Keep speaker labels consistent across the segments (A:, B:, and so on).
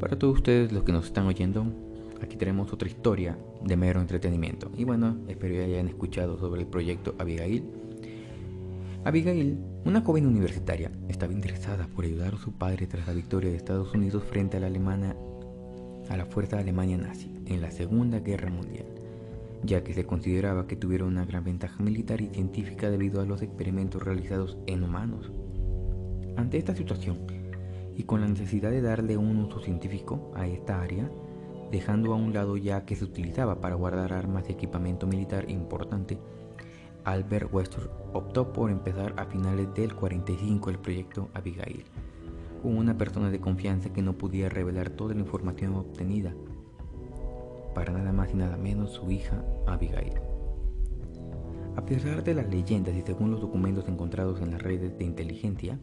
A: Para todos ustedes los que nos están oyendo, aquí tenemos otra historia de mero entretenimiento. Y bueno, espero que hayan escuchado sobre el proyecto Abigail. Abigail, una joven universitaria, estaba interesada por ayudar a su padre tras la victoria de Estados Unidos frente a la alemana a la fuerza alemana nazi en la Segunda Guerra Mundial, ya que se consideraba que tuvieron una gran ventaja militar y científica debido a los experimentos realizados en humanos. Ante esta situación, y con la necesidad de darle un uso científico a esta área, dejando a un lado ya que se utilizaba para guardar armas y equipamiento militar importante, Albert Wester optó por empezar a finales del 45 el proyecto Abigail, con una persona de confianza que no podía revelar toda la información obtenida, para nada más y nada menos su hija Abigail. A pesar de las leyendas y según los documentos encontrados en las redes de inteligencia,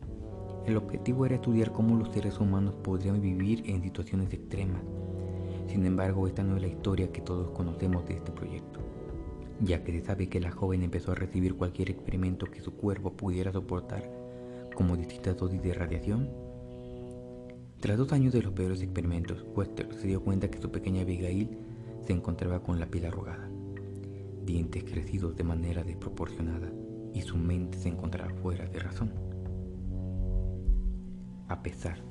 A: el objetivo era estudiar cómo los seres humanos podrían vivir en situaciones extremas. Sin embargo, esta no es la historia que todos conocemos de este proyecto, ya que se sabe que la joven empezó a recibir cualquier experimento que su cuerpo pudiera soportar, como distintas dosis de radiación tras dos años de los peores experimentos, Wester se dio cuenta que su pequeña Abigail se encontraba con la piel arrugada, dientes crecidos de manera desproporcionada y su mente se encontraba fuera de razón. A pesar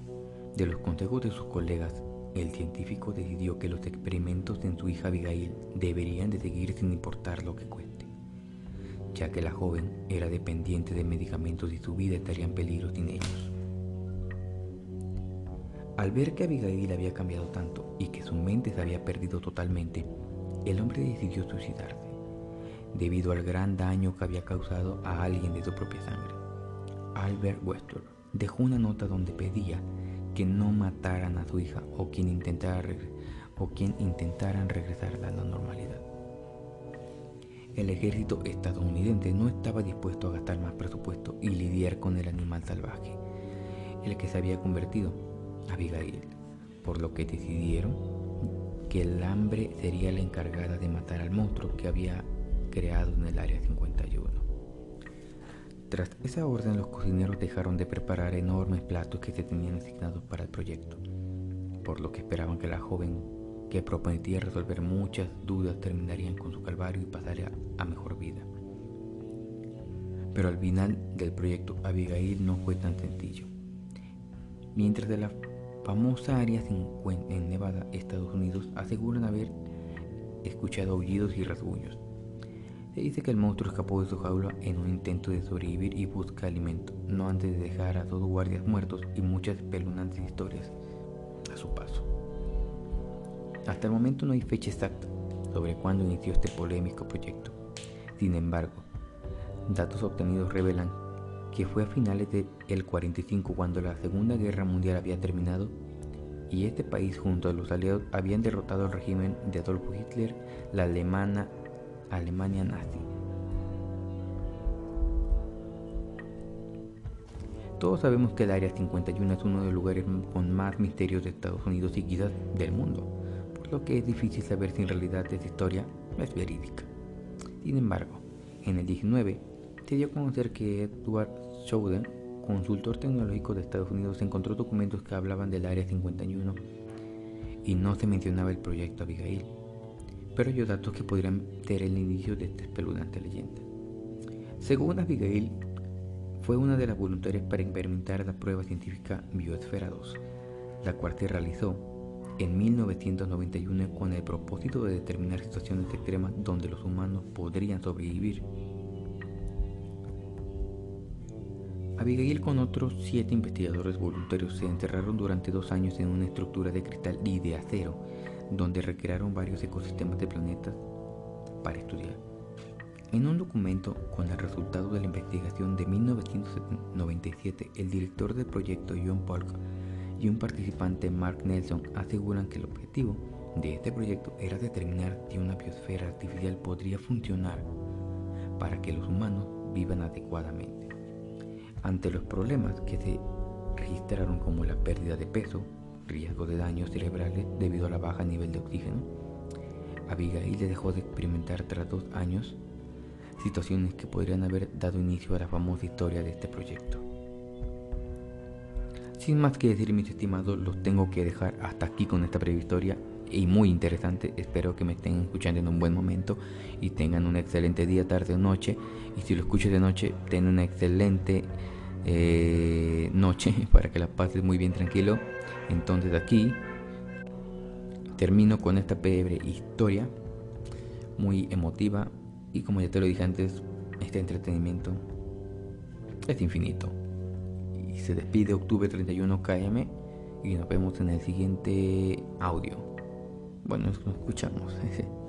A: de los consejos de sus colegas, el científico decidió que los experimentos en su hija Abigail deberían de seguir sin importar lo que cueste, ya que la joven era dependiente de medicamentos y su vida estaría en peligro sin ellos. Al ver que Abigail había cambiado tanto y que su mente se había perdido totalmente, el hombre decidió suicidarse, debido al gran daño que había causado a alguien de su propia sangre. Albert Wester dejó una nota donde pedía que no mataran a su hija o quien intentara o quien intentaran regresarla a la normalidad. El ejército estadounidense no estaba dispuesto a gastar más presupuesto y lidiar con el animal salvaje, el que se había convertido Abigail, por lo que decidieron que el hambre sería la encargada de matar al monstruo que había creado en el Área 51. Tras esa orden, los cocineros dejaron de preparar enormes platos que se tenían asignados para el proyecto, por lo que esperaban que la joven, que prometía resolver muchas dudas, terminarían con su calvario y pasaría a mejor vida. Pero al final del proyecto, Abigail no fue tan sencillo. Mientras de la famosa área en Nevada, Estados Unidos, aseguran haber escuchado aullidos y rasguños. Se dice que el monstruo escapó de su jaula en un intento de sobrevivir y busca alimento, no antes de dejar a dos guardias muertos y muchas espeluznantes historias a su paso. Hasta el momento no hay fecha exacta sobre cuándo inició este polémico proyecto. Sin embargo, datos obtenidos revelan que fue a finales del 45 cuando la Segunda Guerra Mundial había terminado y este país junto a los aliados habían derrotado al régimen de Adolfo Hitler, la alemana Alemania nazi. Todos sabemos que el Área 51 es uno de los lugares con más misterios de Estados Unidos y quizás del mundo, por lo que es difícil saber si en realidad esta historia es verídica. Sin embargo, en el 19 se dio a conocer que Edward Snowden, consultor tecnológico de Estados Unidos, encontró documentos que hablaban del Área 51 y no se mencionaba el proyecto Abigail, pero hay datos que podrían ser el inicio de esta espeluznante leyenda. Según Abigail, fue una de las voluntarias para experimentar la prueba científica Biosfera 2, la cual se realizó en 1991 con el propósito de determinar situaciones extremas donde los humanos podrían sobrevivir Abigail con otros siete investigadores voluntarios se encerraron durante dos años en una estructura de cristal y de acero, donde recrearon varios ecosistemas de planetas para estudiar. En un documento con el resultado de la investigación de 1997, el director del proyecto John Polk y un participante Mark Nelson aseguran que el objetivo de este proyecto era determinar si una biosfera artificial podría funcionar para que los humanos vivan adecuadamente. Ante los problemas que se registraron como la pérdida de peso, riesgo de daños cerebrales debido a la baja nivel de oxígeno, Abigail dejó de experimentar tras dos años situaciones que podrían haber dado inicio a la famosa historia de este proyecto. Sin más que decir, mis estimados, los tengo que dejar hasta aquí con esta breve historia y muy interesante. Espero que me estén escuchando en un buen momento y tengan un excelente día, tarde o noche. Y si lo escuchas de noche, ten una excelente eh, noche para que la pases muy bien tranquilo. Entonces aquí termino con esta breve historia muy emotiva y como ya te lo dije antes, este entretenimiento es infinito. Y se despide octubre 31 KM y nos vemos en el siguiente audio. Bueno, nos escuchamos.